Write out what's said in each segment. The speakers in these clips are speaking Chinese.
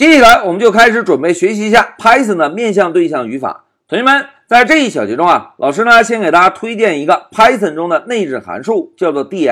接下来我们就开始准备学习一下 Python 的面向对象语法。同学们，在这一小节中啊，老师呢先给大家推荐一个 Python 中的内置函数，叫做 dir。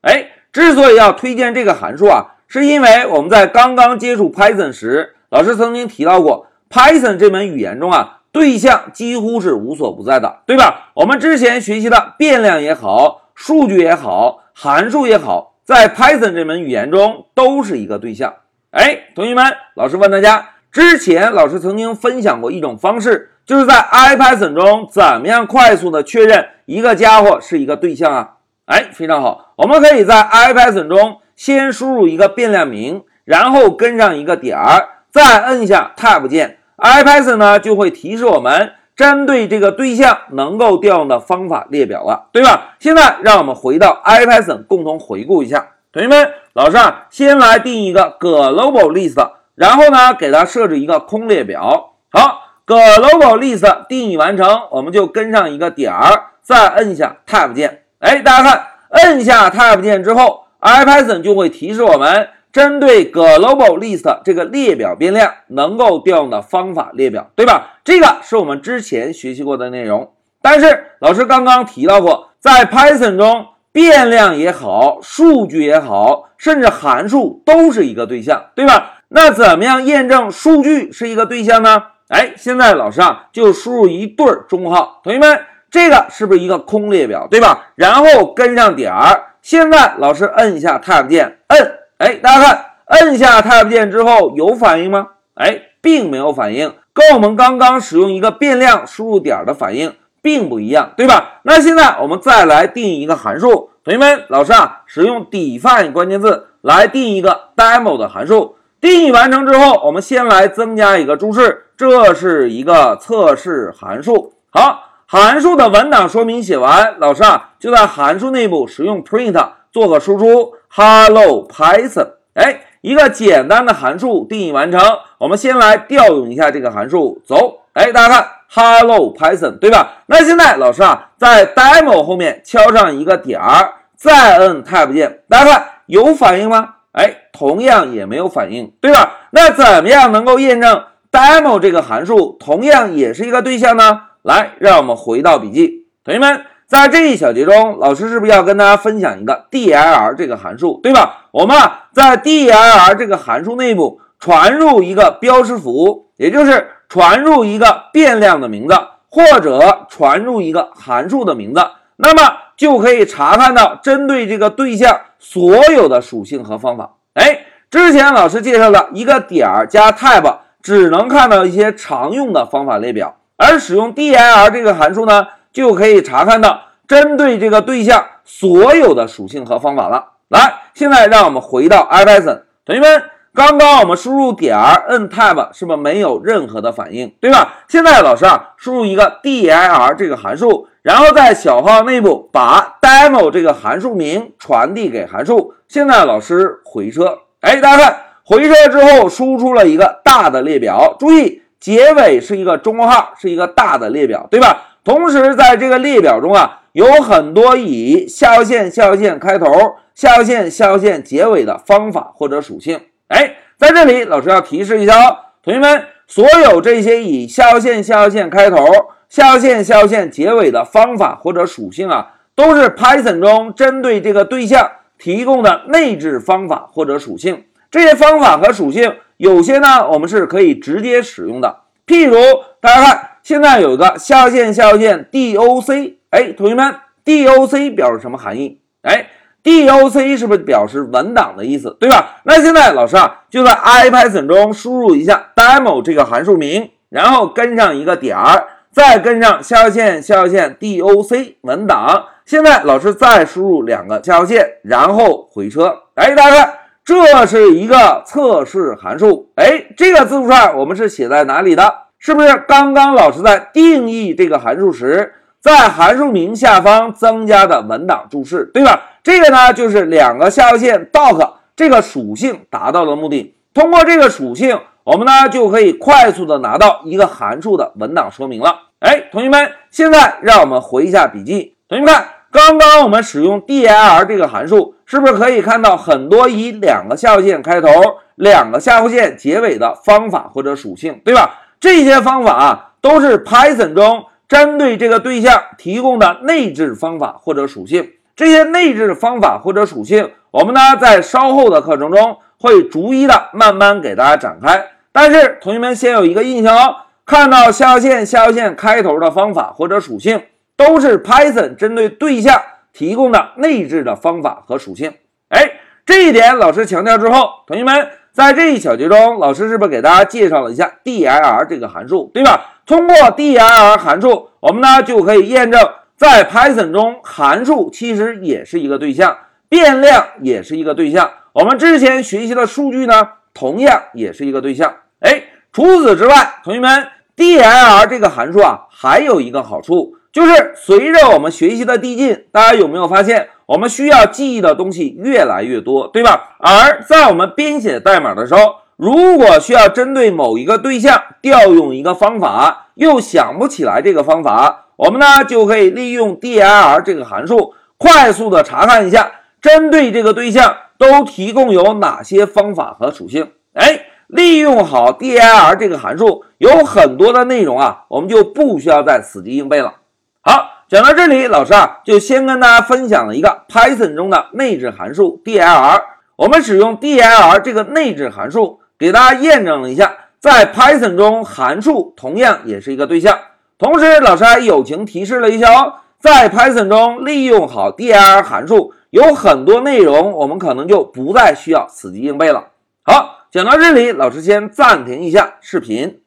哎，之所以要推荐这个函数啊，是因为我们在刚刚接触 Python 时，老师曾经提到过，Python 这门语言中啊，对象几乎是无所不在的，对吧？我们之前学习的变量也好，数据也好，函数也好，在 Python 这门语言中都是一个对象。哎，同学们，老师问大家，之前老师曾经分享过一种方式，就是在 IPython 中怎么样快速的确认一个家伙是一个对象啊？哎，非常好，我们可以在 IPython 中先输入一个变量名，然后跟上一个点儿，再摁下 Tab 键，IPython 呢就会提示我们针对这个对象能够调用的方法列表了，对吧？现在让我们回到 IPython 共同回顾一下。同学们，老师啊，先来定一个 global list，然后呢，给它设置一个空列表。好，global list 定义完成，我们就跟上一个点儿，再摁下 tab 键。哎，大家看，摁下 tab 键之后，IPython 就会提示我们针对 global list 这个列表变量能够调用的方法列表，对吧？这个是我们之前学习过的内容。但是老师刚刚提到过，在 Python 中。变量也好，数据也好，甚至函数都是一个对象，对吧？那怎么样验证数据是一个对象呢？哎，现在老师啊就输入一对中号，同学们，这个是不是一个空列表，对吧？然后跟上点儿，现在老师摁一下 Tab 键，摁，哎，大家看，摁下 Tab 键之后有反应吗？哎，并没有反应，跟我们刚刚使用一个变量输入点的反应。并不一样，对吧？那现在我们再来定义一个函数，同学们，老师啊，使用 define 关键字来定义一个 demo 的函数。定义完成之后，我们先来增加一个注释，这是一个测试函数。好，函数的文档说明写完，老师啊就在函数内部使用 print 做个输出，hello Python。哎，一个简单的函数定义完成，我们先来调用一下这个函数，走。哎，大家看。Hello Python，对吧？那现在老师啊，在 demo 后面敲上一个点儿，再摁 Tab 键，大家看有反应吗？哎，同样也没有反应，对吧？那怎么样能够验证 demo 这个函数同样也是一个对象呢？来，让我们回到笔记，同学们，在这一小节中，老师是不是要跟大家分享一个 dir 这个函数，对吧？我们啊，在 dir 这个函数内部传入一个标识符，也就是。传入一个变量的名字，或者传入一个函数的名字，那么就可以查看到针对这个对象所有的属性和方法。哎，之前老师介绍的一个点儿加 type 只能看到一些常用的方法列表，而使用 dir 这个函数呢，就可以查看到针对这个对象所有的属性和方法了。来，现在让我们回到 IPython，同学们。刚刚我们输入点儿摁 tab 是不是没有任何的反应，对吧？现在老师啊，输入一个 dir 这个函数，然后在小号内部把 demo 这个函数名传递给函数。现在老师回车，哎，大家看回车之后输出了一个大的列表，注意结尾是一个中括号，是一个大的列表，对吧？同时在这个列表中啊，有很多以下划线下划线开头、下划线下划线结尾的方法或者属性。哎，在这里，老师要提示一下哦，同学们，所有这些以下划线下划线开头、下划线下划线结尾的方法或者属性啊，都是 Python 中针对这个对象提供的内置方法或者属性。这些方法和属性，有些呢，我们是可以直接使用的。譬如，大家看，现在有一个下划线下划线 doc，哎，同学们，doc 表示什么含义？哎。Doc 是不是表示文档的意思，对吧？那现在老师啊，就在 IPython 中输入一下 demo 这个函数名，然后跟上一个点儿，再跟上下划线下划线 doc 文档。现在老师再输入两个下划线，然后回车。哎，大家看，这是一个测试函数。哎，这个字符串我们是写在哪里的？是不是刚刚老师在定义这个函数时，在函数名下方增加的文档注释，对吧？这个呢，就是两个下划线 doc 这个属性达到的目的。通过这个属性，我们呢就可以快速的拿到一个函数的文档说明了。哎，同学们，现在让我们回一下笔记。同学们看，刚刚我们使用 dir 这个函数，是不是可以看到很多以两个下划线开头、两个下划线结尾的方法或者属性，对吧？这些方法啊，都是 Python 中针对这个对象提供的内置方法或者属性。这些内置方法或者属性，我们呢在稍后的课程中会逐一的慢慢给大家展开。但是同学们先有一个印象哦，看到下划线、下划线开头的方法或者属性，都是 Python 针对对象。提供的内置的方法和属性，哎，这一点老师强调之后，同学们在这一小节中，老师是不是给大家介绍了一下 dir 这个函数，对吧？通过 dir 函数，我们呢就可以验证，在 Python 中，函数其实也是一个对象，变量也是一个对象，我们之前学习的数据呢，同样也是一个对象。哎，除此之外，同学们，dir 这个函数啊，还有一个好处。就是随着我们学习的递进，大家有没有发现，我们需要记忆的东西越来越多，对吧？而在我们编写代码的时候，如果需要针对某一个对象调用一个方法，又想不起来这个方法，我们呢就可以利用 dir 这个函数，快速的查看一下，针对这个对象都提供有哪些方法和属性。哎，利用好 dir 这个函数，有很多的内容啊，我们就不需要再死记硬背了。好，讲到这里，老师啊就先跟大家分享了一个 Python 中的内置函数 dir。我们使用 dir 这个内置函数，给大家验证了一下，在 Python 中函数同样也是一个对象。同时，老师还友情提示了一下哦，在 Python 中利用好 dir 函数，有很多内容我们可能就不再需要死记硬背了。好，讲到这里，老师先暂停一下视频。